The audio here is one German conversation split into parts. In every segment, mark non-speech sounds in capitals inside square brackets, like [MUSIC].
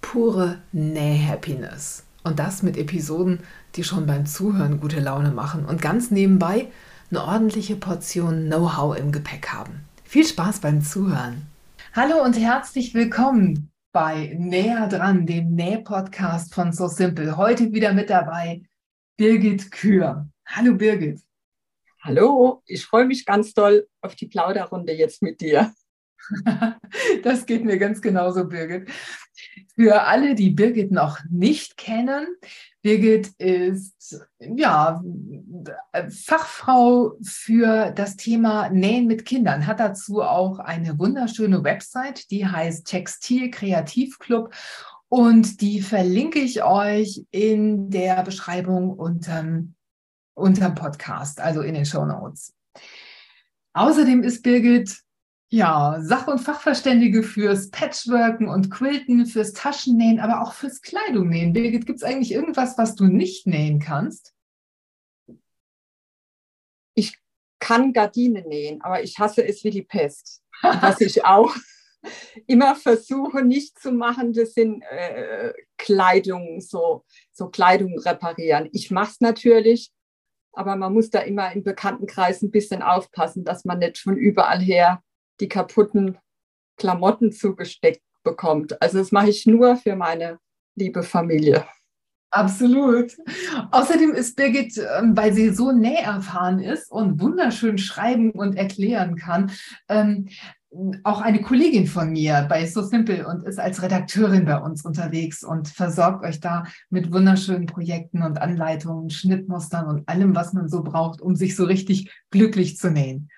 pure Näh-Happiness. Und das mit Episoden, die schon beim Zuhören gute Laune machen und ganz nebenbei eine ordentliche Portion Know-how im Gepäck haben. Viel Spaß beim Zuhören. Hallo und herzlich willkommen bei Näher dran, dem Näh-Podcast von So Simple. Heute wieder mit dabei Birgit Kür. Hallo Birgit. Hallo, ich freue mich ganz doll auf die Plauderrunde jetzt mit dir. [LAUGHS] Das geht mir ganz genauso, Birgit. Für alle, die Birgit noch nicht kennen, Birgit ist ja Fachfrau für das Thema Nähen mit Kindern, hat dazu auch eine wunderschöne Website, die heißt Textil Kreativclub und die verlinke ich euch in der Beschreibung unterm, unterm Podcast, also in den Show Notes. Außerdem ist Birgit ja, Sach- und Fachverständige fürs Patchworken und Quilten, fürs Taschennähen, aber auch fürs Kleidungnähen. Birgit, gibt es eigentlich irgendwas, was du nicht nähen kannst? Ich kann Gardinen nähen, aber ich hasse es wie die Pest. Was ich [LAUGHS] auch immer versuche nicht zu machen, das sind äh, Kleidung, so, so Kleidung reparieren. Ich mache es natürlich, aber man muss da immer im Bekanntenkreis ein bisschen aufpassen, dass man nicht von überall her die kaputten Klamotten zugesteckt bekommt. Also das mache ich nur für meine liebe Familie. Absolut. Außerdem ist Birgit, ähm, weil sie so näherfahren ist und wunderschön schreiben und erklären kann, ähm, auch eine Kollegin von mir bei So Simple und ist als Redakteurin bei uns unterwegs und versorgt euch da mit wunderschönen Projekten und Anleitungen, Schnittmustern und allem, was man so braucht, um sich so richtig glücklich zu nähen.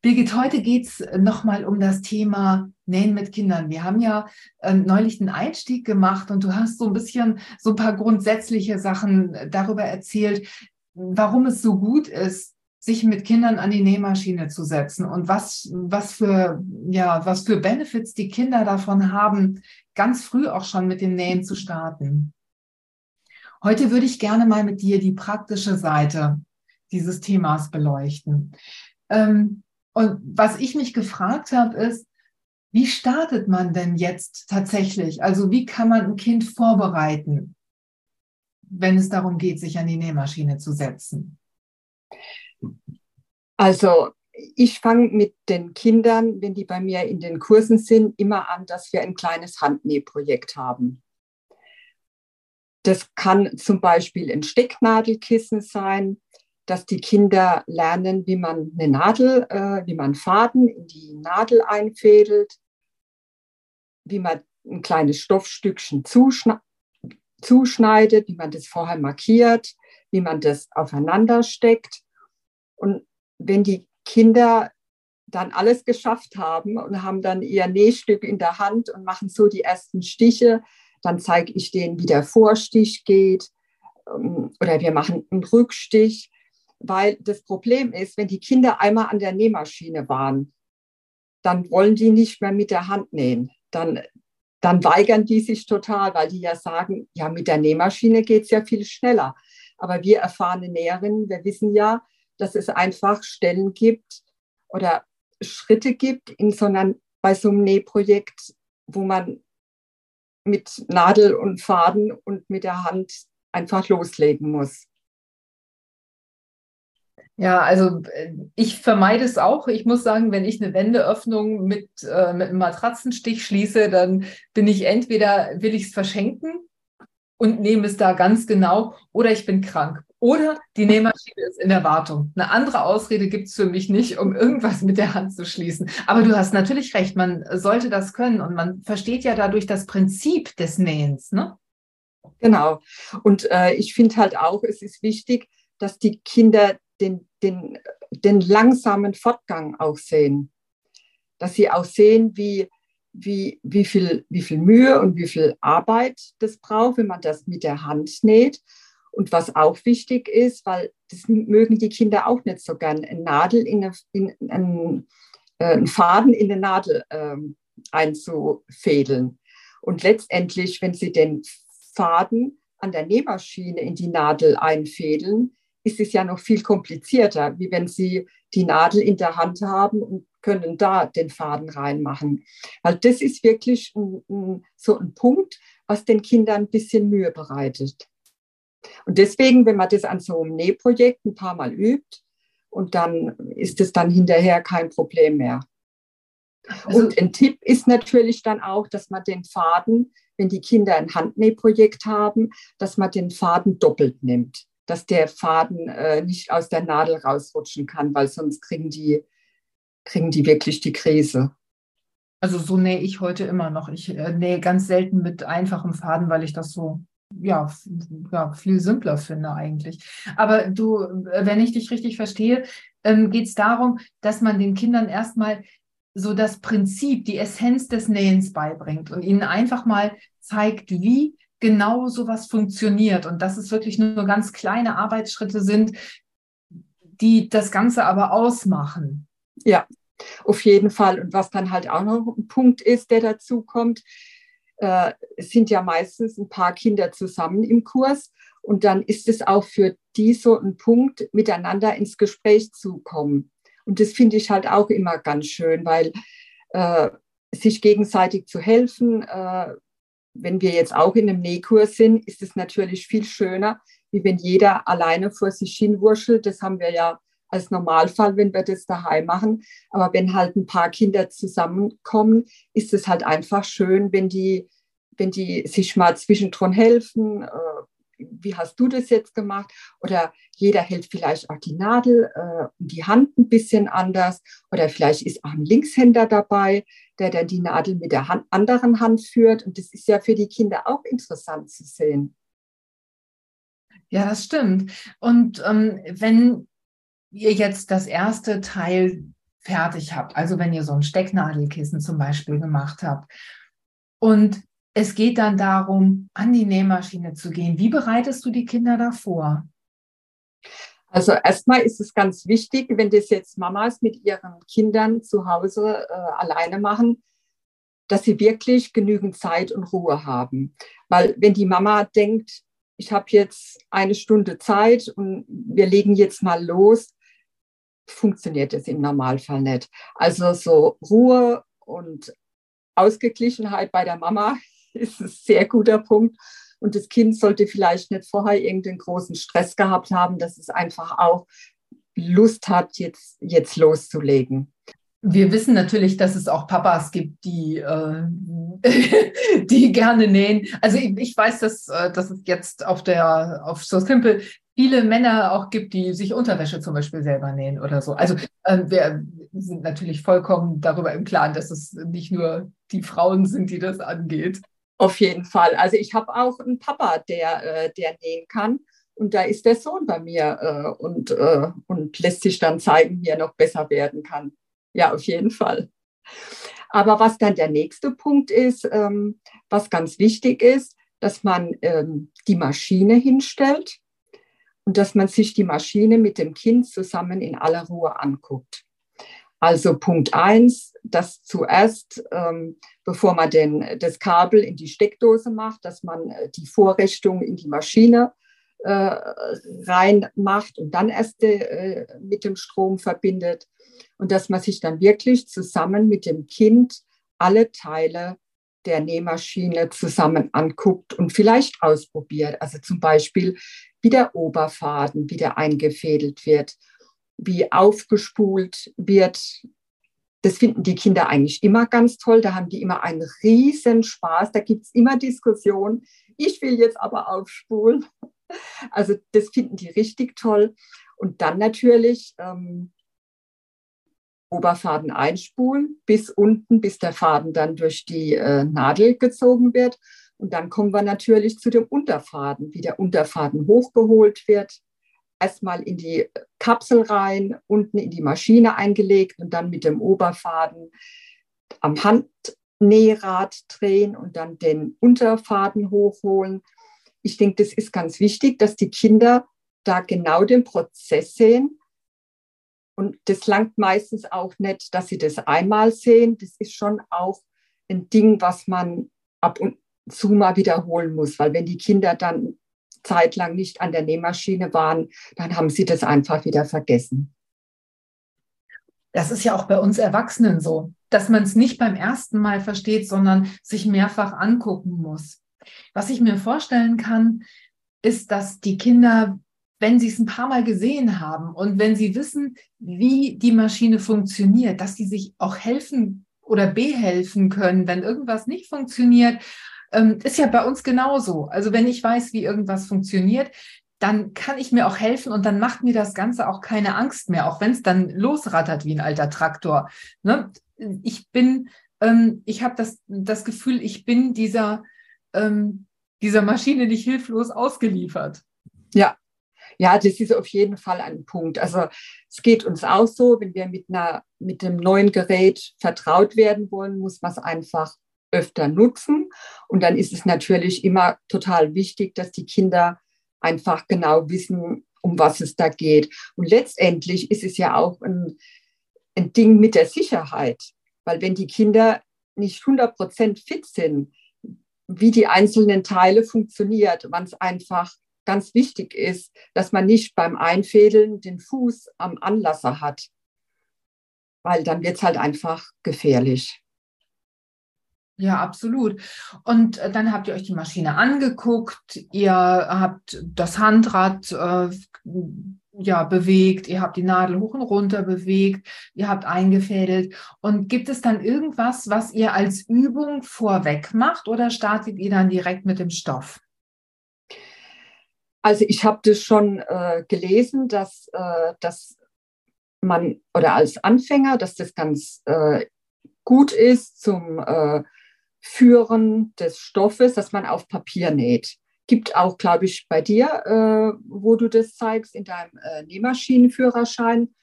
Birgit, heute geht es nochmal um das Thema Nähen mit Kindern. Wir haben ja äh, neulich einen Einstieg gemacht und du hast so ein bisschen so ein paar grundsätzliche Sachen darüber erzählt, warum es so gut ist, sich mit Kindern an die Nähmaschine zu setzen und was, was, für, ja, was für Benefits die Kinder davon haben, ganz früh auch schon mit dem Nähen zu starten. Heute würde ich gerne mal mit dir die praktische Seite dieses Themas beleuchten. Ähm, und was ich mich gefragt habe, ist, wie startet man denn jetzt tatsächlich? Also wie kann man ein Kind vorbereiten, wenn es darum geht, sich an die Nähmaschine zu setzen? Also ich fange mit den Kindern, wenn die bei mir in den Kursen sind, immer an, dass wir ein kleines Handnähprojekt haben. Das kann zum Beispiel ein Stecknadelkissen sein, dass die Kinder lernen, wie man eine Nadel, äh, wie man Faden in die Nadel einfädelt, wie man ein kleines Stoffstückchen zuschne zuschneidet, wie man das vorher markiert, wie man das aufeinander steckt. Und wenn die Kinder dann alles geschafft haben und haben dann ihr Nähstück in der Hand und machen so die ersten Stiche, dann zeige ich denen, wie der Vorstich geht ähm, oder wir machen einen Rückstich weil das Problem ist, wenn die Kinder einmal an der Nähmaschine waren, dann wollen die nicht mehr mit der Hand nähen. Dann, dann weigern die sich total, weil die ja sagen, ja, mit der Nähmaschine geht es ja viel schneller. Aber wir erfahrene Näherinnen, wir wissen ja, dass es einfach Stellen gibt oder Schritte gibt in so einer, bei so einem Nähprojekt, wo man mit Nadel und Faden und mit der Hand einfach loslegen muss. Ja, also äh, ich vermeide es auch. Ich muss sagen, wenn ich eine Wendeöffnung mit, äh, mit einem Matratzenstich schließe, dann bin ich entweder, will ich es verschenken und nehme es da ganz genau, oder ich bin krank. Oder die Nähmaschine ist in der Wartung. Eine andere Ausrede gibt es für mich nicht, um irgendwas mit der Hand zu schließen. Aber du hast natürlich recht, man sollte das können und man versteht ja dadurch das Prinzip des Nähens. Ne? Genau. Und äh, ich finde halt auch, es ist wichtig, dass die Kinder den den, den langsamen Fortgang auch sehen. Dass sie auch sehen, wie, wie, wie, viel, wie viel Mühe und wie viel Arbeit das braucht, wenn man das mit der Hand näht. Und was auch wichtig ist, weil das mögen die Kinder auch nicht so gern, eine Nadel in, eine, in, in äh, einen Faden in eine Nadel ähm, einzufädeln. Und letztendlich, wenn Sie den Faden an der Nähmaschine in die Nadel einfädeln, ist es ja noch viel komplizierter, wie wenn Sie die Nadel in der Hand haben und können da den Faden reinmachen. Weil das ist wirklich ein, ein, so ein Punkt, was den Kindern ein bisschen Mühe bereitet. Und deswegen, wenn man das an so einem Nähprojekt ein paar Mal übt, und dann ist es dann hinterher kein Problem mehr. Also, und ein Tipp ist natürlich dann auch, dass man den Faden, wenn die Kinder ein Handnähprojekt haben, dass man den Faden doppelt nimmt, dass der Faden äh, nicht aus der Nadel rausrutschen kann, weil sonst kriegen die, kriegen die wirklich die Krise. Also so nähe ich heute immer noch. Ich äh, nähe ganz selten mit einfachem Faden, weil ich das so ja, ja, viel simpler finde eigentlich. Aber du, wenn ich dich richtig verstehe, ähm, geht es darum, dass man den Kindern erstmal so das Prinzip, die Essenz des Nähens beibringt und ihnen einfach mal zeigt, wie genau sowas funktioniert und dass es wirklich nur ganz kleine Arbeitsschritte sind, die das Ganze aber ausmachen. Ja, auf jeden Fall. Und was dann halt auch noch ein Punkt ist, der dazu kommt, äh, sind ja meistens ein paar Kinder zusammen im Kurs. Und dann ist es auch für die so ein Punkt, miteinander ins Gespräch zu kommen. Und das finde ich halt auch immer ganz schön, weil äh, sich gegenseitig zu helfen, äh, wenn wir jetzt auch in einem Nähkurs sind, ist es natürlich viel schöner, wie wenn jeder alleine vor sich hinwurschtelt. Das haben wir ja als Normalfall, wenn wir das daheim machen. Aber wenn halt ein paar Kinder zusammenkommen, ist es halt einfach schön, wenn die, wenn die sich mal zwischendrin helfen. Wie hast du das jetzt gemacht? Oder jeder hält vielleicht auch die Nadel äh, und die Hand ein bisschen anders. Oder vielleicht ist auch ein Linkshänder dabei, der dann die Nadel mit der Hand, anderen Hand führt. Und das ist ja für die Kinder auch interessant zu sehen. Ja, das stimmt. Und ähm, wenn ihr jetzt das erste Teil fertig habt, also wenn ihr so ein Stecknadelkissen zum Beispiel gemacht habt und es geht dann darum, an die Nähmaschine zu gehen, wie bereitest du die Kinder davor? Also erstmal ist es ganz wichtig, wenn das jetzt Mamas mit ihren Kindern zu Hause äh, alleine machen, dass sie wirklich genügend Zeit und Ruhe haben. Weil wenn die Mama denkt, ich habe jetzt eine Stunde Zeit und wir legen jetzt mal los, funktioniert es im Normalfall nicht. Also so Ruhe und Ausgeglichenheit bei der Mama ist ein sehr guter Punkt. Und das Kind sollte vielleicht nicht vorher irgendeinen großen Stress gehabt haben, dass es einfach auch Lust hat, jetzt, jetzt loszulegen. Wir wissen natürlich, dass es auch Papas gibt, die, äh, [LAUGHS] die gerne nähen. Also ich, weiß, dass, äh, dass es jetzt auf der auf So Simple viele Männer auch gibt, die sich Unterwäsche zum Beispiel selber nähen oder so. Also äh, wir sind natürlich vollkommen darüber im Klaren, dass es nicht nur die Frauen sind, die das angeht. Auf jeden Fall. Also ich habe auch einen Papa, der, äh, der nähen kann. Und da ist der Sohn bei mir äh, und, äh, und lässt sich dann zeigen, wie er noch besser werden kann. Ja, auf jeden Fall. Aber was dann der nächste Punkt ist, ähm, was ganz wichtig ist, dass man ähm, die Maschine hinstellt und dass man sich die Maschine mit dem Kind zusammen in aller Ruhe anguckt. Also Punkt 1, dass zuerst, ähm, bevor man den, das Kabel in die Steckdose macht, dass man äh, die Vorrichtung in die Maschine äh, reinmacht und dann erst äh, mit dem Strom verbindet und dass man sich dann wirklich zusammen mit dem Kind alle Teile der Nähmaschine zusammen anguckt und vielleicht ausprobiert. Also zum Beispiel, wie der Oberfaden wieder eingefädelt wird, wie aufgespult wird das finden die Kinder eigentlich immer ganz toll. Da haben die immer einen riesen Spaß. Da gibt es immer Diskussionen. Ich will jetzt aber aufspulen. [LAUGHS] Also das finden die richtig toll. Und dann natürlich ähm, Oberfaden einspulen bis unten, bis der Faden dann durch die äh, Nadel gezogen wird. Und dann kommen wir natürlich zu dem Unterfaden, wie der Unterfaden hochgeholt wird. Erstmal in die Kapsel rein, unten in die Maschine eingelegt und dann mit dem Oberfaden am Hand, Nährad drehen und dann den Unterfaden hochholen. Ich denke, das ist ganz wichtig, dass die Kinder da genau den Prozess sehen. Und das langt meistens auch nicht, dass sie das einmal sehen. Das ist schon auch ein Ding, was man ab und zu mal wiederholen muss, weil wenn die Kinder dann zeitlang nicht an der Nähmaschine waren, dann haben sie das einfach wieder vergessen. Das ist ja auch bei uns Erwachsenen so, dass man es nicht beim ersten Mal versteht, sondern sich mehrfach angucken muss. Was ich mir vorstellen kann, ist, dass die Kinder, wenn sie es ein paar Mal gesehen haben und wenn sie wissen, wie die Maschine funktioniert, dass sie sich auch helfen oder behelfen können, wenn irgendwas nicht funktioniert. Ähm, ist ja bei uns genauso. Also wenn ich weiß, wie irgendwas funktioniert, dann kann ich mir auch helfen und dann macht mir das Ganze auch keine Angst mehr, auch wenn es dann losrattert wie ein alter Traktor. Ne? Ich bin, ähm, ich habe das, das Gefühl, ich bin dieser, ähm, dieser Maschine nicht hilflos ausgeliefert. Ja, ja, das ist auf jeden Fall ein Punkt. Also es geht uns auch so, wenn wir mit, einer, mit dem neuen Gerät vertraut werden wollen, muss man es einfach öfter nutzen. Und dann ist es natürlich immer total wichtig, dass die Kinder einfach genau wissen, um was es da geht. Und letztendlich ist es ja auch ein, ein Ding mit der Sicherheit, weil wenn die Kinder nicht 100 Prozent fit sind, wie die einzelnen Teile funktioniert, wann es einfach ganz wichtig ist, dass man nicht beim Einfädeln den Fuß am Anlasser hat, weil dann wird es halt einfach gefährlich. Ja, absolut. Und äh, dann habt ihr euch die Maschine angeguckt, ihr habt das Handrad äh, ja, bewegt, ihr habt die Nadel hoch und runter bewegt, ihr habt eingefädelt. Und gibt es dann irgendwas, was ihr als Übung vorweg macht oder startet ihr dann direkt mit dem Stoff? Also ich habe das schon äh, gelesen, dass, äh, dass man oder als Anfänger, dass das ganz äh, gut ist zum äh, Führen des Stoffes, dass man auf Papier näht. Gibt auch, glaube ich, bei dir, äh, wo du das zeigst, in deinem äh, Nähmaschinenführerschein.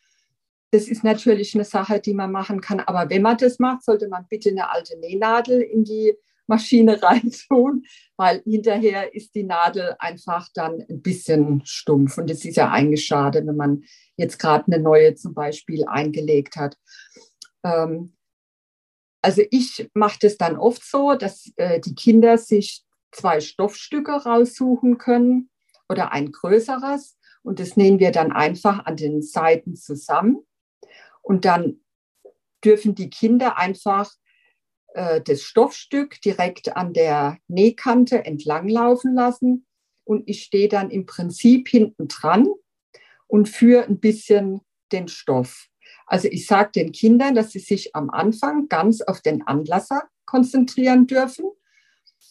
Das ist natürlich eine Sache, die man machen kann. Aber wenn man das macht, sollte man bitte eine alte Nähnadel in die Maschine [LAUGHS] reintun, weil hinterher ist die Nadel einfach dann ein bisschen stumpf. Und es ist ja eigentlich schade, wenn man jetzt gerade eine neue zum Beispiel eingelegt hat. Ähm, also ich mache das dann oft so, dass äh, die Kinder sich zwei Stoffstücke raussuchen können oder ein größeres. Und das nähen wir dann einfach an den Seiten zusammen. Und dann dürfen die Kinder einfach äh, das Stoffstück direkt an der Nähkante entlang laufen lassen. Und ich stehe dann im Prinzip hinten dran und führe ein bisschen den Stoff. Also ich sage den Kindern, dass sie sich am Anfang ganz auf den Anlasser konzentrieren dürfen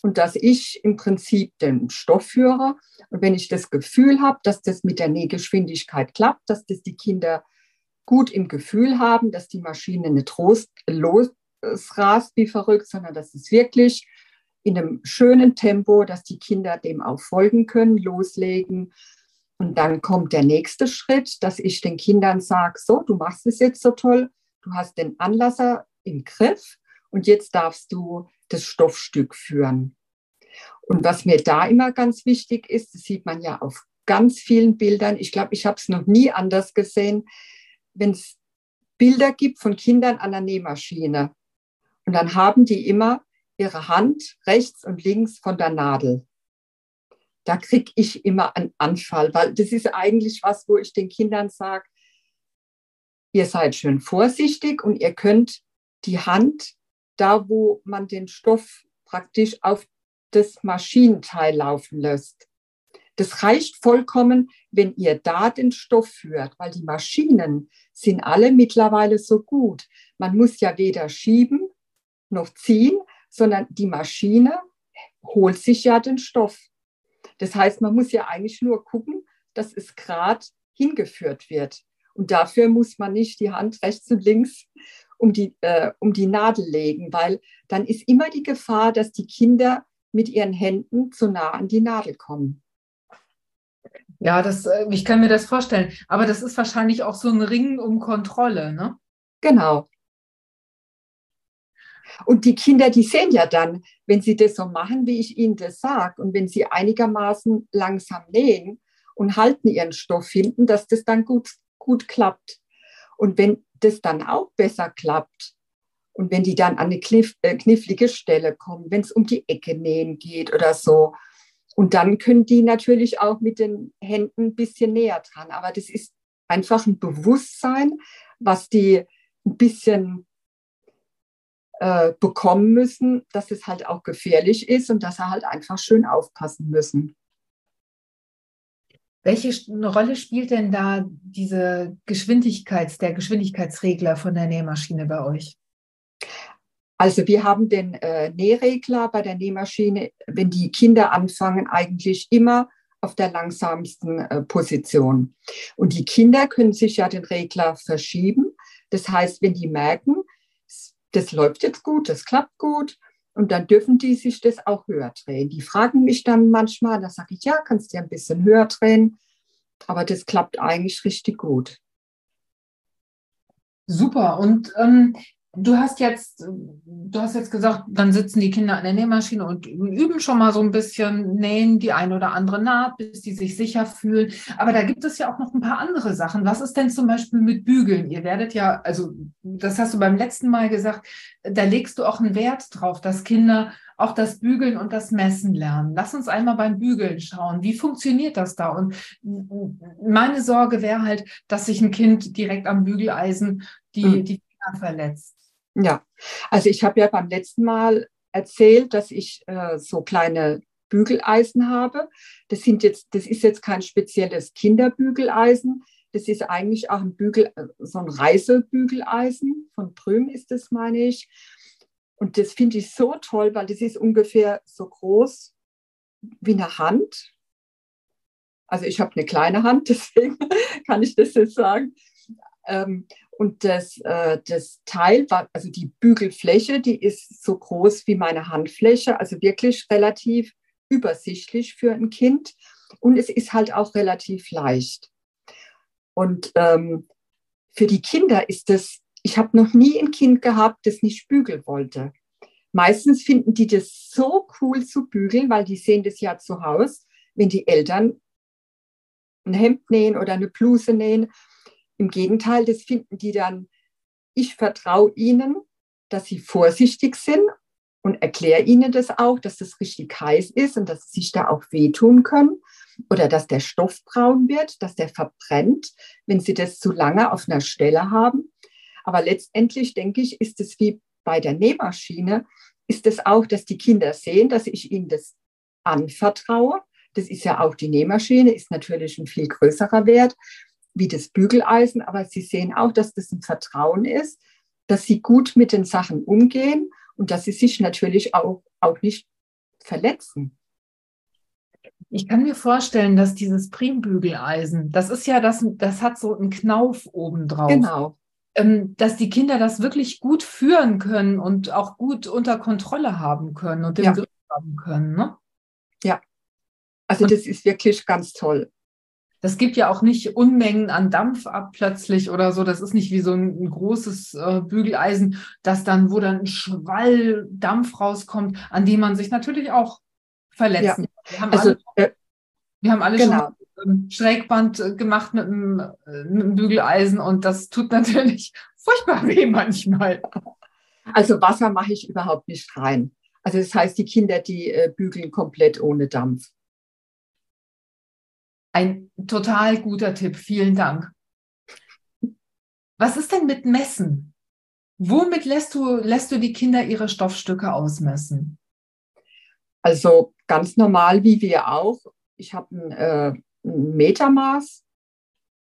und dass ich im Prinzip den Stoff führe. Und wenn ich das Gefühl habe, dass das mit der Nähgeschwindigkeit klappt, dass das die Kinder gut im Gefühl haben, dass die Maschine nicht losrast wie verrückt, sondern dass es wirklich in einem schönen Tempo, dass die Kinder dem auch folgen können, loslegen und dann kommt der nächste Schritt, dass ich den Kindern sage, so, du machst es jetzt so toll, du hast den Anlasser im Griff und jetzt darfst du das Stoffstück führen. Und was mir da immer ganz wichtig ist, das sieht man ja auf ganz vielen Bildern, ich glaube, ich habe es noch nie anders gesehen, wenn es Bilder gibt von Kindern an der Nähmaschine und dann haben die immer ihre Hand rechts und links von der Nadel da kriege ich immer einen Anfall, weil das ist eigentlich was, wo ich den Kindern sage, ihr seid schön vorsichtig und ihr könnt die Hand da, wo man den Stoff praktisch auf das Maschinenteil laufen lässt. Das reicht vollkommen, wenn ihr da den Stoff führt, weil die Maschinen sind alle mittlerweile so gut. Man muss ja weder schieben noch ziehen, sondern die Maschine holt sich ja den Stoff. Das heißt, man muss ja eigentlich nur gucken, dass es gerade hingeführt wird. Und dafür muss man nicht die Hand rechts und links um die, äh, um die Nadel legen, weil dann ist immer die Gefahr, dass die Kinder mit ihren Händen zu nah an die Nadel kommen. Ja, das, äh, ich kann mir das vorstellen. Aber das ist wahrscheinlich auch so ein Ring um Kontrolle, ne? Genau. Und die Kinder, die sehen ja dann, wenn sie das so machen, wie ich ihnen das sage, und wenn sie einigermaßen langsam nähen und halten ihren Stoff hinten, dass das dann gut, gut klappt. Und wenn das dann auch besser klappt und wenn die dann an eine kniff, äh, knifflige Stelle kommen, wenn es um die Ecke nähen geht oder so, und dann können die natürlich auch mit den Händen ein bisschen näher dran. Aber das ist einfach ein Bewusstsein, was die ein bisschen äh, bekommen müssen, dass es halt auch gefährlich ist und dass sie halt einfach schön aufpassen müssen. Welche Rolle spielt denn da diese Geschwindigkeits, der Geschwindigkeitsregler von der Nähmaschine bei euch? Also wir haben den äh, Nähregler bei der Nähmaschine, wenn die Kinder anfangen, eigentlich immer auf der langsamsten äh, Position. Und die Kinder können sich ja den Regler verschieben. Das heißt, wenn die merken, das läuft jetzt gut, das klappt gut, und dann dürfen die sich das auch höher drehen. Die fragen mich dann manchmal, da sage ich, ja, kannst du ja ein bisschen höher drehen. Aber das klappt eigentlich richtig gut. Super. Und ähm, Du hast jetzt, du hast jetzt gesagt, dann sitzen die Kinder an der Nähmaschine und üben schon mal so ein bisschen, nähen die eine oder andere Naht, bis die sich sicher fühlen. Aber da gibt es ja auch noch ein paar andere Sachen. Was ist denn zum Beispiel mit Bügeln? Ihr werdet ja, also das hast du beim letzten Mal gesagt, da legst du auch einen Wert drauf, dass Kinder auch das Bügeln und das Messen lernen. Lass uns einmal beim Bügeln schauen. Wie funktioniert das da? Und meine Sorge wäre halt, dass sich ein Kind direkt am Bügeleisen die, mhm. die Finger verletzt. Ja, also ich habe ja beim letzten Mal erzählt, dass ich äh, so kleine Bügeleisen habe. Das sind jetzt, das ist jetzt kein spezielles Kinderbügeleisen. Das ist eigentlich auch ein Bügel, äh, so ein Reisebügeleisen. Von Prüm ist das, meine ich. Und das finde ich so toll, weil das ist ungefähr so groß wie eine Hand. Also ich habe eine kleine Hand, [LAUGHS] deswegen kann ich das jetzt sagen. Ähm, und das, äh, das Teil also die Bügelfläche, die ist so groß wie meine Handfläche, also wirklich relativ übersichtlich für ein Kind. Und es ist halt auch relativ leicht. Und ähm, für die Kinder ist das, ich habe noch nie ein Kind gehabt, das nicht bügeln wollte. Meistens finden die das so cool zu bügeln, weil die sehen das ja zu Hause, wenn die Eltern ein Hemd nähen oder eine Bluse nähen im Gegenteil, das finden die dann, ich vertraue ihnen, dass sie vorsichtig sind und erkläre ihnen das auch, dass das richtig heiß ist und dass sie sich da auch wehtun können oder dass der Stoff braun wird, dass der verbrennt, wenn sie das zu lange auf einer Stelle haben. Aber letztendlich denke ich, ist es wie bei der Nähmaschine, ist es auch, dass die Kinder sehen, dass ich ihnen das anvertraue. Das ist ja auch die Nähmaschine, ist natürlich ein viel größerer Wert wie das Bügeleisen, aber sie sehen auch, dass das ein Vertrauen ist, dass sie gut mit den Sachen umgehen und dass sie sich natürlich auch, auch nicht verletzen. Ich kann mir vorstellen, dass dieses Primbügeleisen, das ist ja das, das hat so einen Knauf obendrauf. Genau. Ähm, dass die Kinder das wirklich gut führen können und auch gut unter Kontrolle haben können und den ja. Griff haben können. Ne? Ja, also und das ist wirklich ganz toll das gibt ja auch nicht Unmengen an Dampf ab plötzlich oder so. Das ist nicht wie so ein, ein großes äh, Bügeleisen, das dann, wo dann ein Schwall Dampf rauskommt, an dem man sich natürlich auch verletzen ja. Wir haben also, alle, äh, wir haben alle genau. schon Schrägband äh, gemacht mit einem, äh, mit einem Bügeleisen und das tut [LAUGHS] natürlich furchtbar weh manchmal. Also Wasser mache ich überhaupt nicht rein. Also das heißt, die Kinder, die äh, bügeln komplett ohne Dampf. Ein total guter Tipp. Vielen Dank. Was ist denn mit Messen? Womit lässt du, lässt du die Kinder ihre Stoffstücke ausmessen? Also ganz normal wie wir auch. Ich habe ein, äh, ein Metermaß,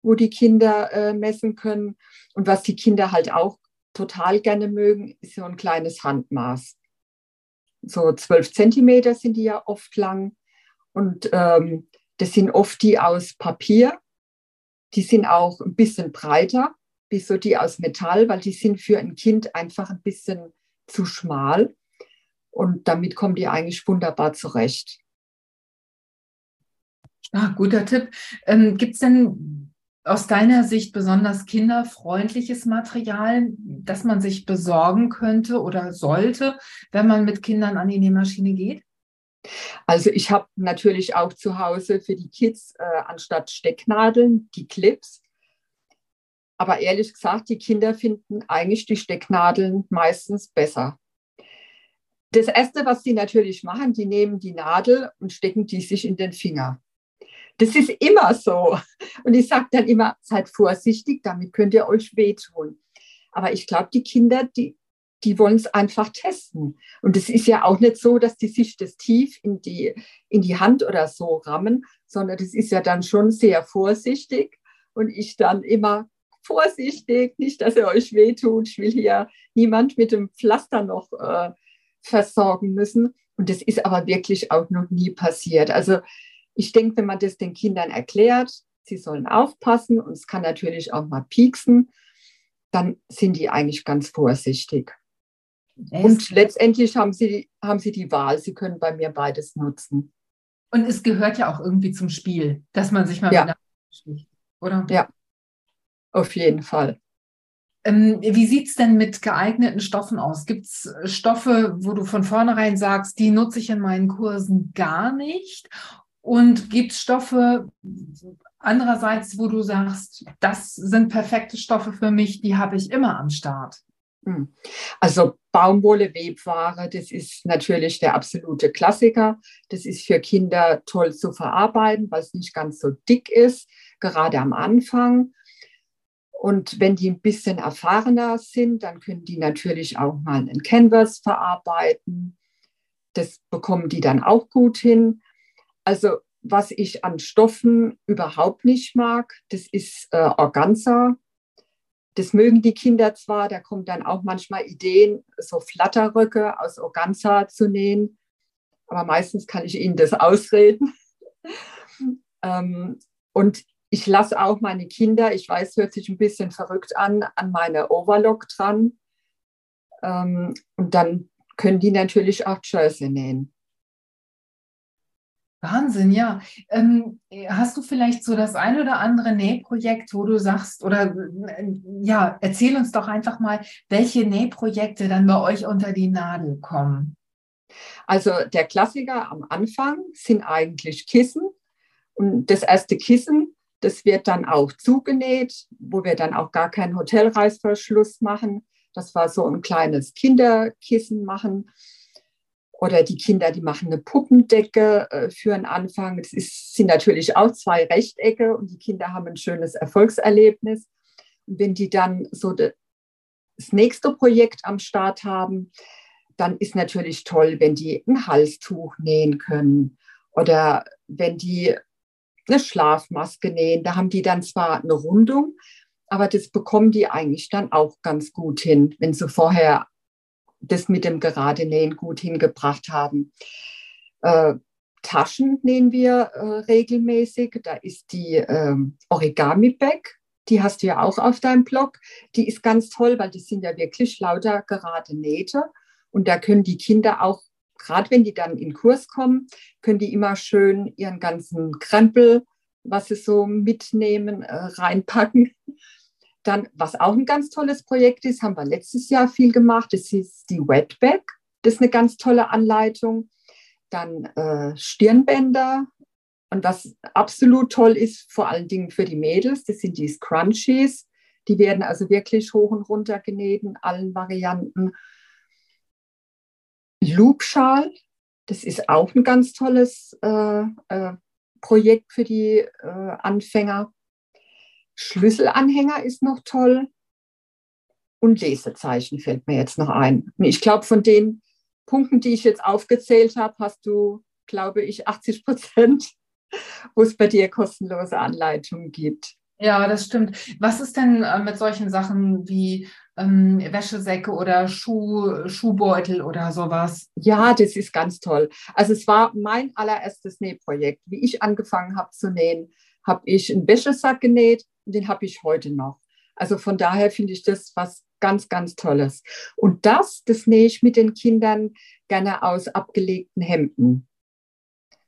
wo die Kinder äh, messen können. Und was die Kinder halt auch total gerne mögen, ist so ein kleines Handmaß. So zwölf Zentimeter sind die ja oft lang. Und ähm, das sind oft die aus Papier. Die sind auch ein bisschen breiter, wie so die aus Metall, weil die sind für ein Kind einfach ein bisschen zu schmal. Und damit kommen die eigentlich wunderbar zurecht. Ah, guter Tipp. Ähm, Gibt es denn aus deiner Sicht besonders kinderfreundliches Material, das man sich besorgen könnte oder sollte, wenn man mit Kindern an die Nähmaschine geht? Also ich habe natürlich auch zu Hause für die Kids äh, anstatt Stecknadeln die Clips. Aber ehrlich gesagt, die Kinder finden eigentlich die Stecknadeln meistens besser. Das Erste, was sie natürlich machen, die nehmen die Nadel und stecken die sich in den Finger. Das ist immer so. Und ich sage dann immer, seid vorsichtig, damit könnt ihr euch wehtun. Aber ich glaube, die Kinder, die, die wollen es einfach testen. Und es ist ja auch nicht so, dass die sich das tief in die, in die Hand oder so rammen, sondern das ist ja dann schon sehr vorsichtig. Und ich dann immer vorsichtig, nicht, dass ihr euch wehtut. Ich will hier niemand mit dem Pflaster noch äh, versorgen müssen. Und das ist aber wirklich auch noch nie passiert. Also ich denke, wenn man das den Kindern erklärt, sie sollen aufpassen und es kann natürlich auch mal pieksen, dann sind die eigentlich ganz vorsichtig. Und letztendlich haben sie, haben sie die Wahl, sie können bei mir beides nutzen. Und es gehört ja auch irgendwie zum Spiel, dass man sich mal ja. mit oder? Ja, auf jeden Fall. Ähm, wie sieht es denn mit geeigneten Stoffen aus? Gibt es Stoffe, wo du von vornherein sagst, die nutze ich in meinen Kursen gar nicht? Und gibt es Stoffe andererseits, wo du sagst, das sind perfekte Stoffe für mich, die habe ich immer am Start? Hm. Also Baumwolle, Webware, das ist natürlich der absolute Klassiker. Das ist für Kinder toll zu verarbeiten, weil es nicht ganz so dick ist, gerade am Anfang. Und wenn die ein bisschen erfahrener sind, dann können die natürlich auch mal einen Canvas verarbeiten. Das bekommen die dann auch gut hin. Also was ich an Stoffen überhaupt nicht mag, das ist äh, Organza. Das mögen die Kinder zwar, da kommen dann auch manchmal Ideen, so Flatterröcke aus Organza zu nähen, aber meistens kann ich ihnen das ausreden. [LAUGHS] ähm, und ich lasse auch meine Kinder, ich weiß, hört sich ein bisschen verrückt an, an meine Overlock dran. Ähm, und dann können die natürlich auch Jersey nähen. Wahnsinn, ja. Ähm, hast du vielleicht so das ein oder andere Nähprojekt, wo du sagst, oder äh, ja, erzähl uns doch einfach mal, welche Nähprojekte dann bei euch unter die Nadel kommen. Also der Klassiker am Anfang sind eigentlich Kissen. Und das erste Kissen, das wird dann auch zugenäht, wo wir dann auch gar keinen Hotelreißverschluss machen. Das war so ein kleines Kinderkissen machen. Oder die Kinder, die machen eine Puppendecke äh, für einen Anfang. Das ist, sind natürlich auch zwei Rechtecke und die Kinder haben ein schönes Erfolgserlebnis. Und wenn die dann so das nächste Projekt am Start haben, dann ist natürlich toll, wenn die ein Halstuch nähen können oder wenn die eine Schlafmaske nähen. Da haben die dann zwar eine Rundung, aber das bekommen die eigentlich dann auch ganz gut hin, wenn sie vorher das mit dem gerade Nähen gut hingebracht haben. Äh, Taschen nähen wir äh, regelmäßig. Da ist die äh, Origami-Bag, die hast du ja auch auf deinem Blog. Die ist ganz toll, weil die sind ja wirklich lauter gerade Nähte. Und da können die Kinder auch, gerade wenn die dann in Kurs kommen, können die immer schön ihren ganzen Krempel, was sie so mitnehmen, äh, reinpacken. Dann, was auch ein ganz tolles Projekt ist, haben wir letztes Jahr viel gemacht, das ist die Wetback. Das ist eine ganz tolle Anleitung. Dann äh, Stirnbänder. Und was absolut toll ist, vor allen Dingen für die Mädels, das sind die Scrunchies. Die werden also wirklich hoch und runter genäht in allen Varianten. Loopschal, das ist auch ein ganz tolles äh, äh, Projekt für die äh, Anfänger. Schlüsselanhänger ist noch toll. Und Lesezeichen fällt mir jetzt noch ein. Ich glaube, von den Punkten, die ich jetzt aufgezählt habe, hast du, glaube ich, 80 Prozent, [LAUGHS] wo es bei dir kostenlose Anleitungen gibt. Ja, das stimmt. Was ist denn äh, mit solchen Sachen wie ähm, Wäschesäcke oder Schuh, Schuhbeutel oder sowas? Ja, das ist ganz toll. Also es war mein allererstes Nähprojekt. Wie ich angefangen habe zu nähen, habe ich einen Wäschesack genäht und den habe ich heute noch. Also von daher finde ich das was ganz, ganz Tolles. Und das, das nähe ich mit den Kindern gerne aus abgelegten Hemden.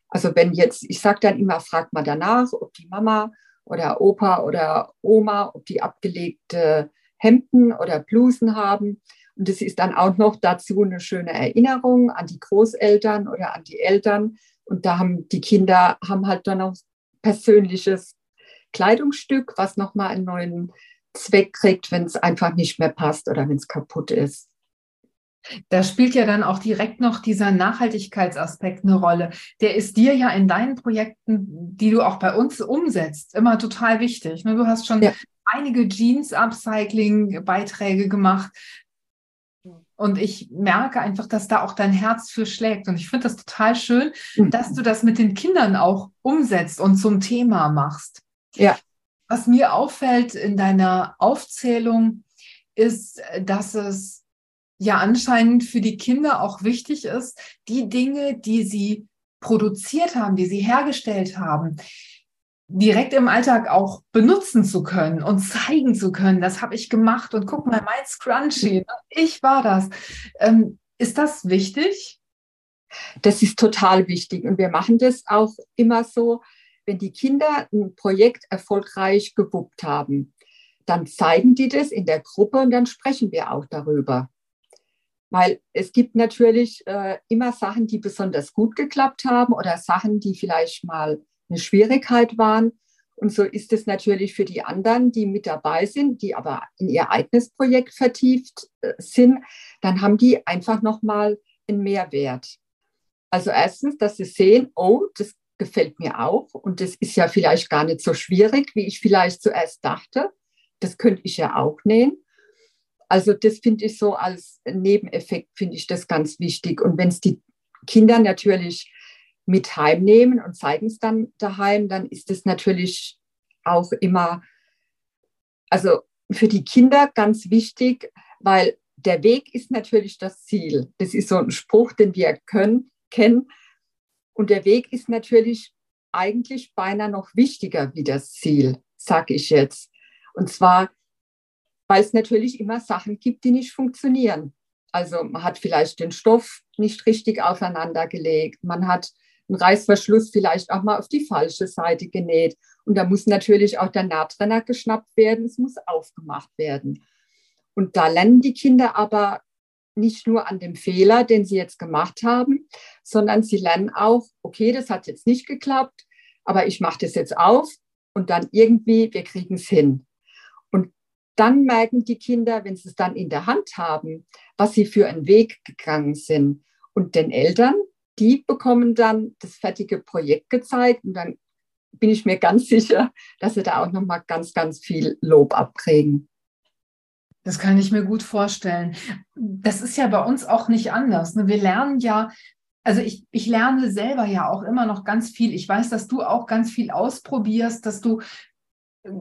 Also wenn jetzt, ich sage dann immer, fragt mal danach, ob die Mama oder Opa oder Oma, ob die abgelegte Hemden oder Blusen haben. Und es ist dann auch noch dazu eine schöne Erinnerung an die Großeltern oder an die Eltern. Und da haben die Kinder haben halt dann auch persönliches Kleidungsstück, was nochmal einen neuen Zweck kriegt, wenn es einfach nicht mehr passt oder wenn es kaputt ist. Da spielt ja dann auch direkt noch dieser Nachhaltigkeitsaspekt eine Rolle. Der ist dir ja in deinen Projekten, die du auch bei uns umsetzt, immer total wichtig. Ne? Du hast schon ja. einige Jeans-Upcycling-Beiträge gemacht. Und ich merke einfach, dass da auch dein Herz für schlägt. Und ich finde das total schön, mhm. dass du das mit den Kindern auch umsetzt und zum Thema machst. Ja. Was mir auffällt in deiner Aufzählung, ist, dass es ja anscheinend für die Kinder auch wichtig ist, die Dinge, die sie produziert haben, die sie hergestellt haben, direkt im Alltag auch benutzen zu können und zeigen zu können. Das habe ich gemacht und guck mal, mein Scrunchie, ich war das. Ähm, ist das wichtig? Das ist total wichtig und wir machen das auch immer so, wenn die Kinder ein Projekt erfolgreich gewuppt haben, dann zeigen die das in der Gruppe und dann sprechen wir auch darüber. Weil es gibt natürlich äh, immer Sachen, die besonders gut geklappt haben oder Sachen, die vielleicht mal eine Schwierigkeit waren. Und so ist es natürlich für die anderen, die mit dabei sind, die aber in ihr eigenes Projekt vertieft äh, sind, dann haben die einfach nochmal einen Mehrwert. Also erstens, dass sie sehen, oh, das gefällt mir auch und das ist ja vielleicht gar nicht so schwierig, wie ich vielleicht zuerst dachte. Das könnte ich ja auch nähen. Also das finde ich so als Nebeneffekt, finde ich das ganz wichtig. Und wenn es die Kinder natürlich mit heimnehmen und zeigen es dann daheim, dann ist es natürlich auch immer, also für die Kinder ganz wichtig, weil der Weg ist natürlich das Ziel. Das ist so ein Spruch, den wir können, kennen. Und der Weg ist natürlich eigentlich beinahe noch wichtiger wie das Ziel, sage ich jetzt. Und zwar weil es natürlich immer Sachen gibt, die nicht funktionieren. Also man hat vielleicht den Stoff nicht richtig aufeinandergelegt, man hat einen Reißverschluss vielleicht auch mal auf die falsche Seite genäht. Und da muss natürlich auch der Nahtrenner geschnappt werden, es muss aufgemacht werden. Und da lernen die Kinder aber nicht nur an dem Fehler, den sie jetzt gemacht haben, sondern sie lernen auch, okay, das hat jetzt nicht geklappt, aber ich mache das jetzt auf und dann irgendwie, wir kriegen es hin dann merken die Kinder, wenn sie es dann in der Hand haben, was sie für einen Weg gegangen sind. Und den Eltern, die bekommen dann das fertige Projekt gezeigt und dann bin ich mir ganz sicher, dass sie da auch noch mal ganz, ganz viel Lob abkriegen. Das kann ich mir gut vorstellen. Das ist ja bei uns auch nicht anders. Ne? Wir lernen ja, also ich, ich lerne selber ja auch immer noch ganz viel. Ich weiß, dass du auch ganz viel ausprobierst, dass du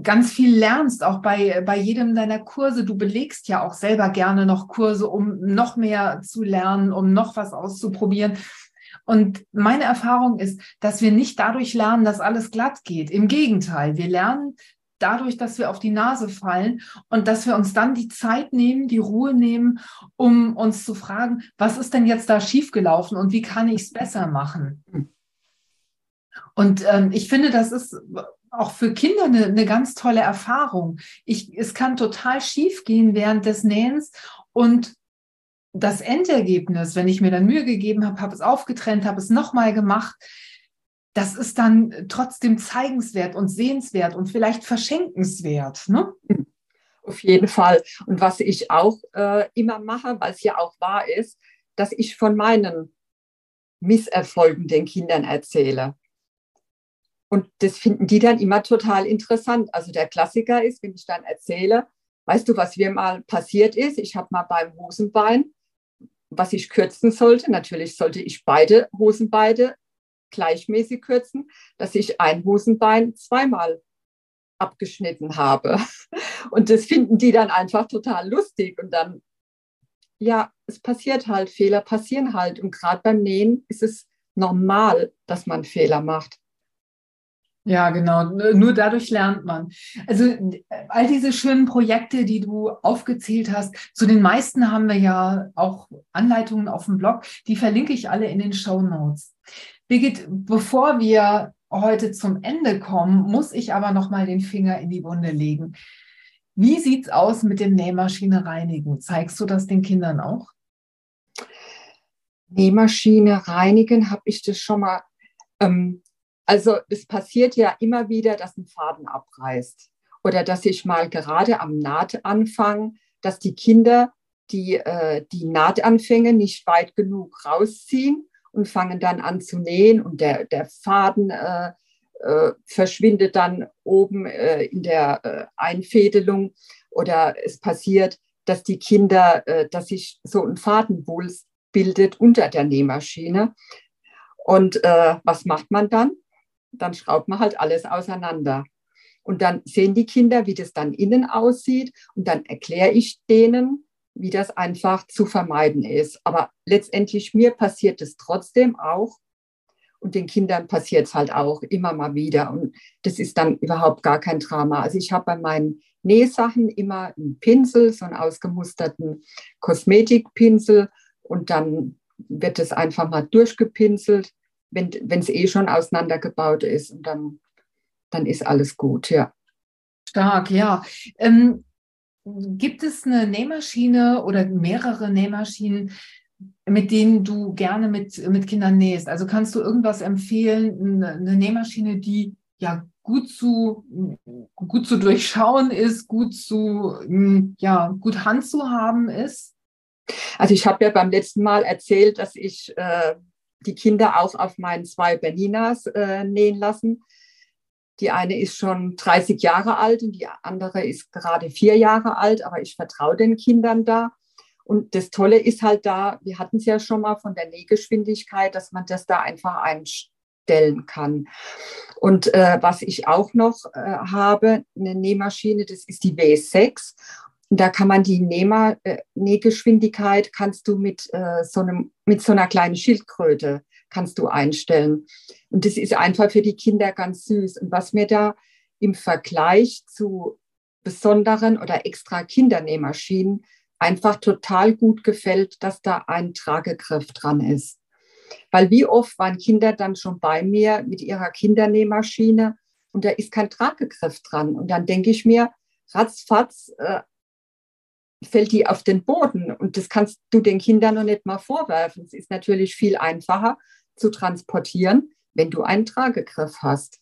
ganz viel lernst, auch bei, bei jedem deiner Kurse. Du belegst ja auch selber gerne noch Kurse, um noch mehr zu lernen, um noch was auszuprobieren. Und meine Erfahrung ist, dass wir nicht dadurch lernen, dass alles glatt geht. Im Gegenteil, wir lernen dadurch, dass wir auf die Nase fallen und dass wir uns dann die Zeit nehmen, die Ruhe nehmen, um uns zu fragen, was ist denn jetzt da schiefgelaufen und wie kann ich es besser machen? Und ähm, ich finde, das ist auch für Kinder eine, eine ganz tolle Erfahrung. Ich, es kann total schief gehen während des Nähens und das Endergebnis, wenn ich mir dann Mühe gegeben habe, habe es aufgetrennt, habe es nochmal gemacht, das ist dann trotzdem zeigenswert und sehenswert und vielleicht verschenkenswert. Ne? Auf jeden Fall. Und was ich auch äh, immer mache, weil es ja auch wahr ist, dass ich von meinen Misserfolgen den Kindern erzähle. Und das finden die dann immer total interessant. Also der Klassiker ist, wenn ich dann erzähle, weißt du, was mir mal passiert ist? Ich habe mal beim Hosenbein, was ich kürzen sollte, natürlich sollte ich beide Hosenbeine gleichmäßig kürzen, dass ich ein Hosenbein zweimal abgeschnitten habe. [LAUGHS] Und das finden die dann einfach total lustig. Und dann, ja, es passiert halt, Fehler passieren halt. Und gerade beim Nähen ist es normal, dass man Fehler macht. Ja, genau. Nur dadurch lernt man. Also all diese schönen Projekte, die du aufgezählt hast, zu den meisten haben wir ja auch Anleitungen auf dem Blog. Die verlinke ich alle in den Show Notes. Birgit, bevor wir heute zum Ende kommen, muss ich aber noch mal den Finger in die Wunde legen. Wie sieht es aus mit dem Nähmaschine reinigen? Zeigst du das den Kindern auch? Nähmaschine reinigen, habe ich das schon mal. Ähm, also es passiert ja immer wieder, dass ein Faden abreißt oder dass ich mal gerade am Nahtanfang, dass die Kinder die, äh, die Nahtanfänge nicht weit genug rausziehen und fangen dann an zu nähen und der, der Faden äh, äh, verschwindet dann oben äh, in der äh, Einfädelung oder es passiert, dass die Kinder, äh, dass sich so ein Fadenwulst bildet unter der Nähmaschine. Und äh, was macht man dann? Dann schraubt man halt alles auseinander. Und dann sehen die Kinder, wie das dann innen aussieht. Und dann erkläre ich denen, wie das einfach zu vermeiden ist. Aber letztendlich mir passiert es trotzdem auch. Und den Kindern passiert es halt auch immer mal wieder. Und das ist dann überhaupt gar kein Drama. Also ich habe bei meinen Nähsachen immer einen Pinsel, so einen ausgemusterten Kosmetikpinsel. Und dann wird es einfach mal durchgepinselt, wenn es eh schon auseinandergebaut ist. Und dann, dann ist alles gut, ja. Stark, ja. Ähm, gibt es eine Nähmaschine oder mehrere Nähmaschinen, mit denen du gerne mit, mit Kindern nähst? Also kannst du irgendwas empfehlen, eine Nähmaschine, die ja gut zu, gut zu durchschauen ist, gut zu, ja, gut Hand zu haben ist? Also ich habe ja beim letzten Mal erzählt, dass ich äh, die Kinder auch auf meinen zwei Berninas äh, nähen lassen. Die eine ist schon 30 Jahre alt und die andere ist gerade vier Jahre alt, aber ich vertraue den Kindern da. Und das Tolle ist halt da, wir hatten es ja schon mal von der Nähgeschwindigkeit, dass man das da einfach einstellen kann. Und äh, was ich auch noch äh, habe, eine Nähmaschine, das ist die W6. Und da kann man die Nähma, äh, Nähgeschwindigkeit kannst du mit, äh, so einem, mit so einer kleinen Schildkröte kannst du einstellen. Und das ist einfach für die Kinder ganz süß. Und was mir da im Vergleich zu besonderen oder extra Kindernähmaschinen einfach total gut gefällt, dass da ein Tragegriff dran ist. Weil wie oft waren Kinder dann schon bei mir mit ihrer Kindernähmaschine und da ist kein Tragegriff dran. Und dann denke ich mir, ratzfatz äh, fällt die auf den Boden. Und das kannst du den Kindern noch nicht mal vorwerfen. Es ist natürlich viel einfacher zu transportieren, wenn du einen Tragegriff hast.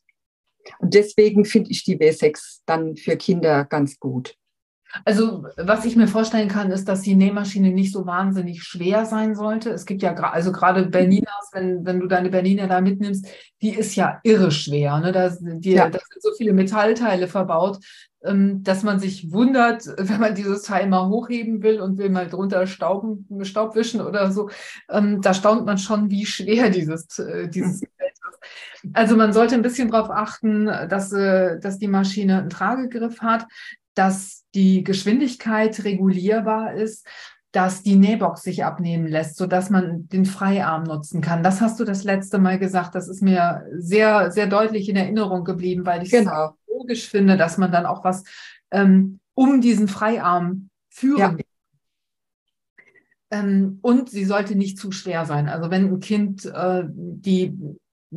Und deswegen finde ich die W6 dann für Kinder ganz gut. Also, was ich mir vorstellen kann, ist, dass die Nähmaschine nicht so wahnsinnig schwer sein sollte. Es gibt ja, also gerade Berninas, wenn, wenn du deine Bernina da mitnimmst, die ist ja irre schwer. Ne? Da, die, ja. da sind so viele Metallteile verbaut, ähm, dass man sich wundert, [LAUGHS] wenn man dieses Teil mal hochheben will und will mal drunter Stauben, Staub wischen oder so. Ähm, da staunt man schon, wie schwer [LAUGHS] dieses, äh, dieses [LAUGHS] mhm. ist. Also man sollte ein bisschen darauf achten, dass, äh, dass die Maschine einen Tragegriff hat, dass die Geschwindigkeit regulierbar ist, dass die Nähbox sich abnehmen lässt, sodass man den Freiarm nutzen kann. Das hast du das letzte Mal gesagt. Das ist mir sehr, sehr deutlich in Erinnerung geblieben, weil ich genau. es logisch finde, dass man dann auch was ähm, um diesen Freiarm führen ja. Ähm, und sie sollte nicht zu schwer sein. Also wenn ein Kind äh, die,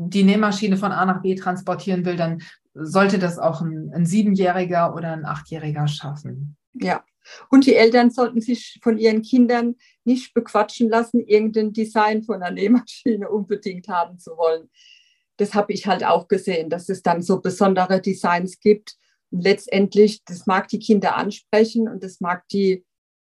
die Nähmaschine von A nach B transportieren will, dann sollte das auch ein, ein Siebenjähriger oder ein Achtjähriger schaffen. Ja, und die Eltern sollten sich von ihren Kindern nicht bequatschen lassen, irgendein Design von einer Nähmaschine [LAUGHS] unbedingt haben zu wollen. Das habe ich halt auch gesehen, dass es dann so besondere Designs gibt. Und letztendlich, das mag die Kinder ansprechen und das mag die,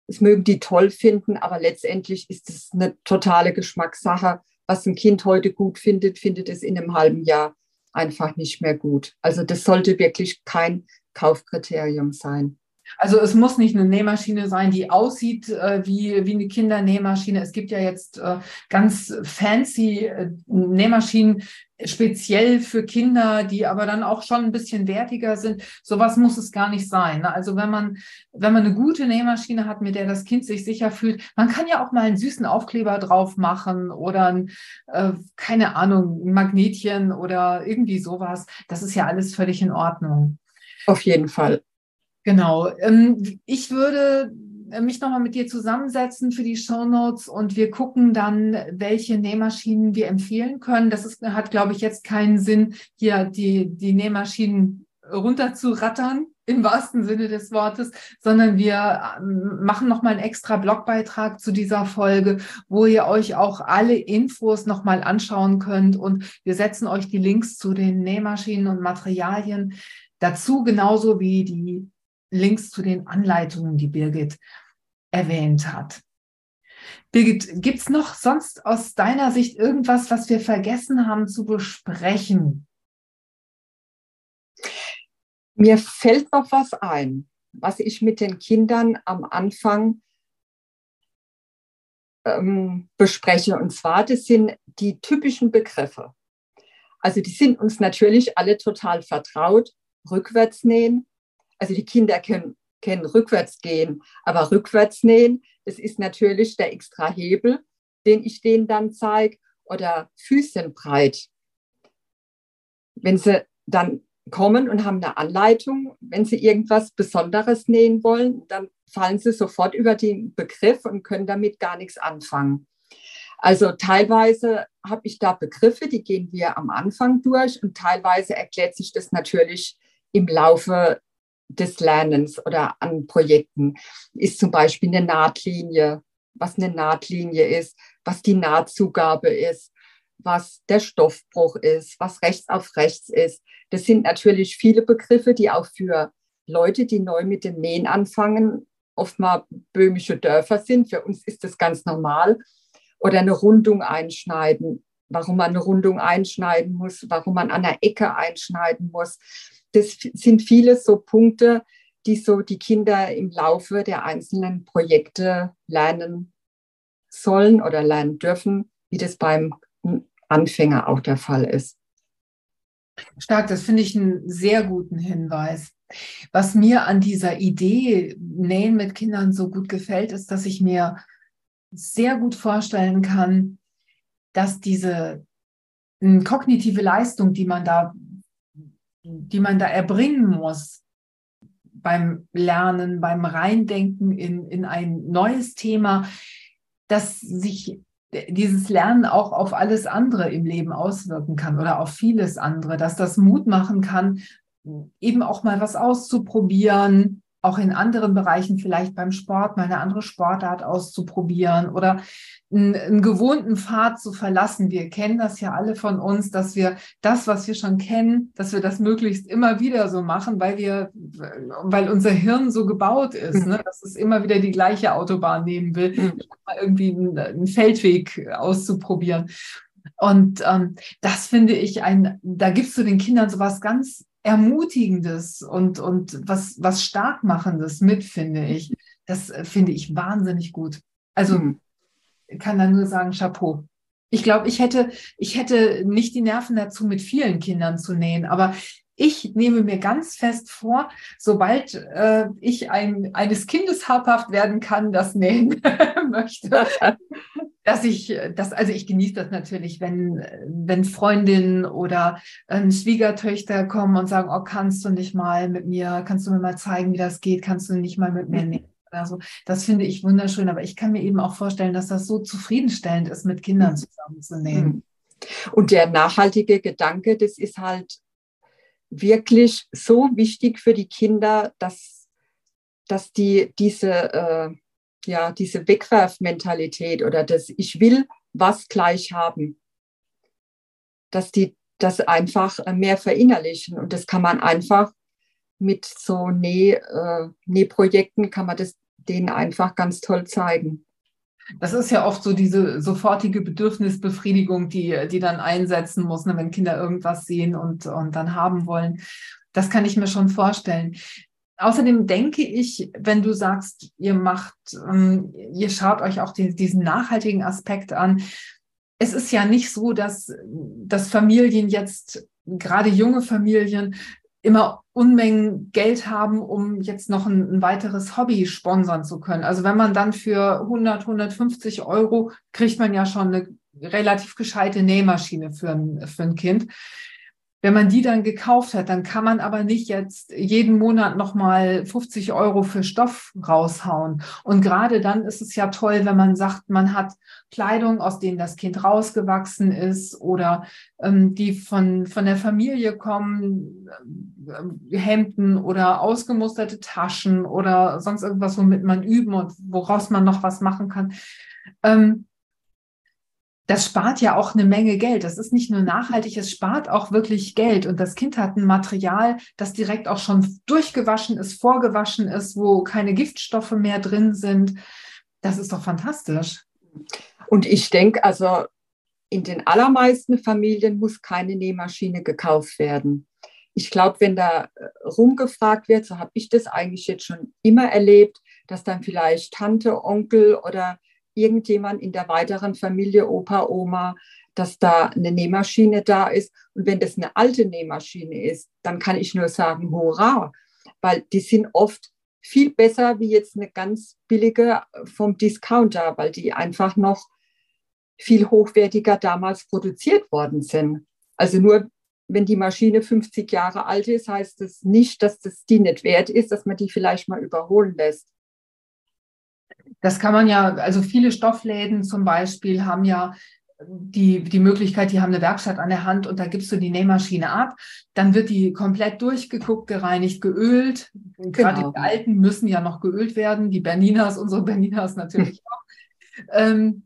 das mögen die toll finden, aber letztendlich ist es eine totale Geschmackssache. Was ein Kind heute gut findet, findet es in einem halben Jahr einfach nicht mehr gut. Also das sollte wirklich kein Kaufkriterium sein. Also es muss nicht eine Nähmaschine sein, die aussieht äh, wie, wie eine Kindernähmaschine. Es gibt ja jetzt äh, ganz fancy äh, Nähmaschinen speziell für Kinder, die aber dann auch schon ein bisschen wertiger sind. Sowas muss es gar nicht sein. Ne? Also wenn man, wenn man eine gute Nähmaschine hat, mit der das Kind sich sicher fühlt, man kann ja auch mal einen süßen Aufkleber drauf machen oder ein, äh, keine Ahnung, ein Magnetchen oder irgendwie sowas. Das ist ja alles völlig in Ordnung. Auf jeden Fall. Genau. Ähm, ich würde mich nochmal mit dir zusammensetzen für die Show Notes und wir gucken dann, welche Nähmaschinen wir empfehlen können. Das ist, hat, glaube ich, jetzt keinen Sinn, hier die, die Nähmaschinen runterzurattern im wahrsten Sinne des Wortes, sondern wir ähm, machen nochmal einen extra Blogbeitrag zu dieser Folge, wo ihr euch auch alle Infos nochmal anschauen könnt und wir setzen euch die Links zu den Nähmaschinen und Materialien dazu, genauso wie die Links zu den Anleitungen, die Birgit erwähnt hat. Birgit, gibt es noch sonst aus deiner Sicht irgendwas, was wir vergessen haben zu besprechen? Mir fällt noch was ein, was ich mit den Kindern am Anfang ähm, bespreche. Und zwar, das sind die typischen Begriffe. Also die sind uns natürlich alle total vertraut. Rückwärts nähen. Also die Kinder können, kennen rückwärts gehen, aber rückwärts nähen, das ist natürlich der extra Hebel, den ich denen dann zeige. Oder Füßchen breit. Wenn sie dann kommen und haben eine Anleitung. Wenn sie irgendwas Besonderes nähen wollen, dann fallen sie sofort über den Begriff und können damit gar nichts anfangen. Also teilweise habe ich da Begriffe, die gehen wir am Anfang durch und teilweise erklärt sich das natürlich im Laufe des Lernens oder an Projekten. Ist zum Beispiel eine Nahtlinie, was eine Nahtlinie ist, was die Nahtzugabe ist, was der Stoffbruch ist, was rechts auf rechts ist. Das sind natürlich viele Begriffe, die auch für Leute, die neu mit dem Nähen anfangen, oft mal böhmische Dörfer sind. Für uns ist das ganz normal. Oder eine Rundung einschneiden, warum man eine Rundung einschneiden muss, warum man an der Ecke einschneiden muss. Das sind viele so Punkte, die so die Kinder im Laufe der einzelnen Projekte lernen sollen oder lernen dürfen, wie das beim Anfänger auch der Fall ist. Stark, das finde ich einen sehr guten Hinweis. Was mir an dieser Idee Nähen mit Kindern so gut gefällt, ist, dass ich mir sehr gut vorstellen kann, dass diese kognitive Leistung, die man da, die man da erbringen muss beim Lernen, beim Reindenken in, in ein neues Thema, dass sich dieses Lernen auch auf alles andere im Leben auswirken kann oder auf vieles andere, dass das Mut machen kann, eben auch mal was auszuprobieren, auch in anderen Bereichen, vielleicht beim Sport, mal eine andere Sportart auszuprobieren oder einen, einen, gewohnten Pfad zu verlassen. Wir kennen das ja alle von uns, dass wir das, was wir schon kennen, dass wir das möglichst immer wieder so machen, weil wir, weil unser Hirn so gebaut ist, ne? dass es immer wieder die gleiche Autobahn nehmen will, mhm. irgendwie einen, einen Feldweg auszuprobieren. Und ähm, das finde ich ein, da gibst du den Kindern sowas ganz Ermutigendes und, und was, was Starkmachendes mit, finde ich. Das äh, finde ich wahnsinnig gut. Also hm. kann da nur sagen, Chapeau. Ich glaube, ich hätte, ich hätte nicht die Nerven dazu, mit vielen Kindern zu nähen, aber ich nehme mir ganz fest vor, sobald äh, ich ein, eines Kindes habhaft werden kann, das nähen [LAUGHS] möchte, dass ich das, also ich genieße das natürlich, wenn, wenn Freundinnen oder äh, Schwiegertöchter kommen und sagen, oh, kannst du nicht mal mit mir, kannst du mir mal zeigen, wie das geht, kannst du nicht mal mit mir nähen? Also das finde ich wunderschön, aber ich kann mir eben auch vorstellen, dass das so zufriedenstellend ist, mit Kindern zusammenzunehmen. Und der nachhaltige Gedanke, das ist halt wirklich so wichtig für die Kinder, dass, dass die diese, äh, ja, diese Wegwerfmentalität oder das Ich will was gleich haben, dass die das einfach mehr verinnerlichen. Und das kann man einfach mit so äh, Nähprojekten, kann man das denen einfach ganz toll zeigen. Das ist ja oft so diese sofortige Bedürfnisbefriedigung, die, die dann einsetzen muss, ne, wenn Kinder irgendwas sehen und, und dann haben wollen. Das kann ich mir schon vorstellen. Außerdem denke ich, wenn du sagst, ihr macht, ähm, ihr schaut euch auch die, diesen nachhaltigen Aspekt an. Es ist ja nicht so, dass, dass Familien jetzt, gerade junge Familien, immer Unmengen Geld haben, um jetzt noch ein, ein, weiteres Hobby sponsern zu können. Also wenn man dann für 100, 150 Euro kriegt man ja schon eine relativ gescheite Nähmaschine für ein, für ein Kind. Wenn man die dann gekauft hat, dann kann man aber nicht jetzt jeden Monat nochmal 50 Euro für Stoff raushauen. Und gerade dann ist es ja toll, wenn man sagt, man hat Kleidung, aus denen das Kind rausgewachsen ist oder ähm, die von, von der Familie kommen, äh, Hemden oder ausgemusterte Taschen oder sonst irgendwas, womit man üben und woraus man noch was machen kann. Ähm, das spart ja auch eine Menge Geld. Das ist nicht nur nachhaltig, es spart auch wirklich Geld. Und das Kind hat ein Material, das direkt auch schon durchgewaschen ist, vorgewaschen ist, wo keine Giftstoffe mehr drin sind. Das ist doch fantastisch. Und ich denke, also in den allermeisten Familien muss keine Nähmaschine gekauft werden. Ich glaube, wenn da äh, rumgefragt wird, so habe ich das eigentlich jetzt schon immer erlebt, dass dann vielleicht Tante, Onkel oder irgendjemand in der weiteren Familie, Opa, Oma, dass da eine Nähmaschine da ist. Und wenn das eine alte Nähmaschine ist, dann kann ich nur sagen, hurra, weil die sind oft viel besser wie jetzt eine ganz billige vom Discounter, weil die einfach noch viel hochwertiger damals produziert worden sind. Also nur wenn die Maschine 50 Jahre alt ist, heißt das nicht, dass das die nicht wert ist, dass man die vielleicht mal überholen lässt. Das kann man ja, also viele Stoffläden zum Beispiel haben ja die, die Möglichkeit, die haben eine Werkstatt an der Hand und da gibst du die Nähmaschine ab. Dann wird die komplett durchgeguckt, gereinigt, geölt. Gerade genau. die alten müssen ja noch geölt werden. Die Berninas, unsere Berninas natürlich [LAUGHS] auch. Ähm,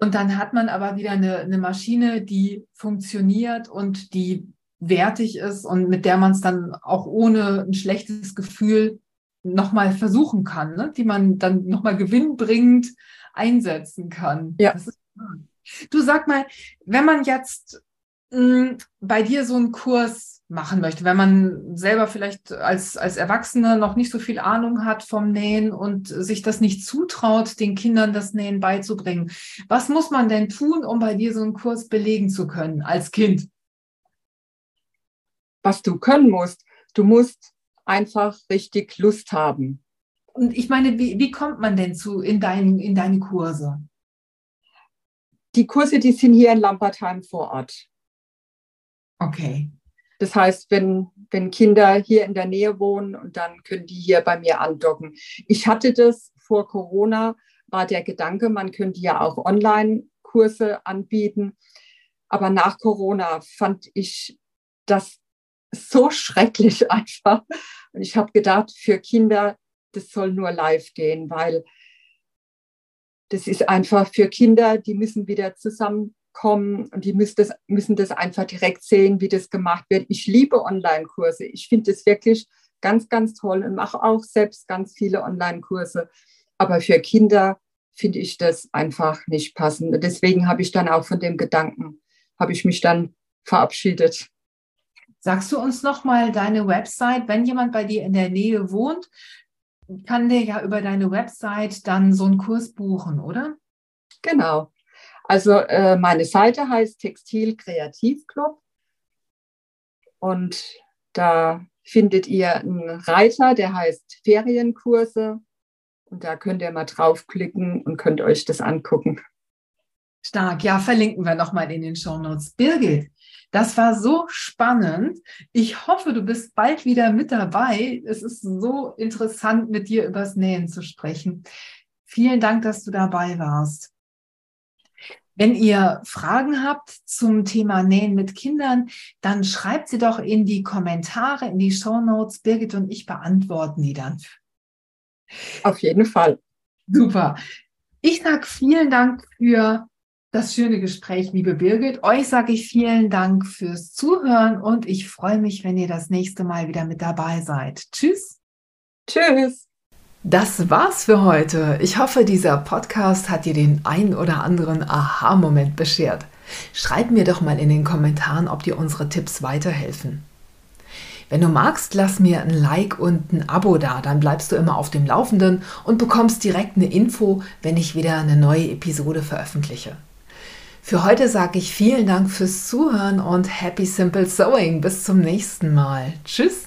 und dann hat man aber wieder eine, eine Maschine, die funktioniert und die wertig ist und mit der man es dann auch ohne ein schlechtes Gefühl nochmal versuchen kann, ne? die man dann nochmal gewinnbringend einsetzen kann. Ja. du sag mal, wenn man jetzt mh, hm, bei dir so einen Kurs machen möchte, wenn man selber vielleicht als, als Erwachsener noch nicht so viel Ahnung hat vom Nähen und sich das nicht zutraut, den Kindern das Nähen beizubringen, was muss man denn tun, um bei dir so einen Kurs belegen zu können als Kind? Was du können musst, du musst einfach richtig Lust haben. Und ich meine, wie, wie kommt man denn zu in, dein, in deine Kurse? Die Kurse, die sind hier in Lampertheim vor Ort. Okay. Das heißt, wenn, wenn Kinder hier in der Nähe wohnen und dann können die hier bei mir andocken. Ich hatte das vor Corona, war der Gedanke, man könnte ja auch Online-Kurse anbieten. Aber nach Corona fand ich das so schrecklich [LAUGHS] einfach. Und ich habe gedacht, für Kinder, das soll nur live gehen, weil das ist einfach für Kinder, die müssen wieder zusammenkommen und die müssen das, müssen das einfach direkt sehen, wie das gemacht wird. Ich liebe Online-Kurse. Ich finde das wirklich ganz, ganz toll und mache auch selbst ganz viele Online-Kurse. Aber für Kinder finde ich das einfach nicht passend. Deswegen habe ich dann auch von dem Gedanken, habe ich mich dann verabschiedet. Sagst du uns noch mal deine Website, wenn jemand bei dir in der Nähe wohnt, kann der ja über deine Website dann so einen Kurs buchen, oder? Genau. Also äh, meine Seite heißt Textil Kreativclub und da findet ihr einen Reiter, der heißt Ferienkurse und da könnt ihr mal draufklicken und könnt euch das angucken. Stark, ja, verlinken wir nochmal in den Show Notes. Birgit, das war so spannend. Ich hoffe, du bist bald wieder mit dabei. Es ist so interessant, mit dir übers Nähen zu sprechen. Vielen Dank, dass du dabei warst. Wenn ihr Fragen habt zum Thema Nähen mit Kindern, dann schreibt sie doch in die Kommentare, in die Show Notes. Birgit und ich beantworten die dann. Auf jeden Fall. Super. Ich sage vielen Dank für das schöne Gespräch, liebe Birgit. Euch sage ich vielen Dank fürs Zuhören und ich freue mich, wenn ihr das nächste Mal wieder mit dabei seid. Tschüss. Tschüss. Das war's für heute. Ich hoffe, dieser Podcast hat dir den ein oder anderen Aha-Moment beschert. Schreib mir doch mal in den Kommentaren, ob dir unsere Tipps weiterhelfen. Wenn du magst, lass mir ein Like und ein Abo da, dann bleibst du immer auf dem Laufenden und bekommst direkt eine Info, wenn ich wieder eine neue Episode veröffentliche. Für heute sage ich vielen Dank fürs Zuhören und Happy Simple Sewing. Bis zum nächsten Mal. Tschüss.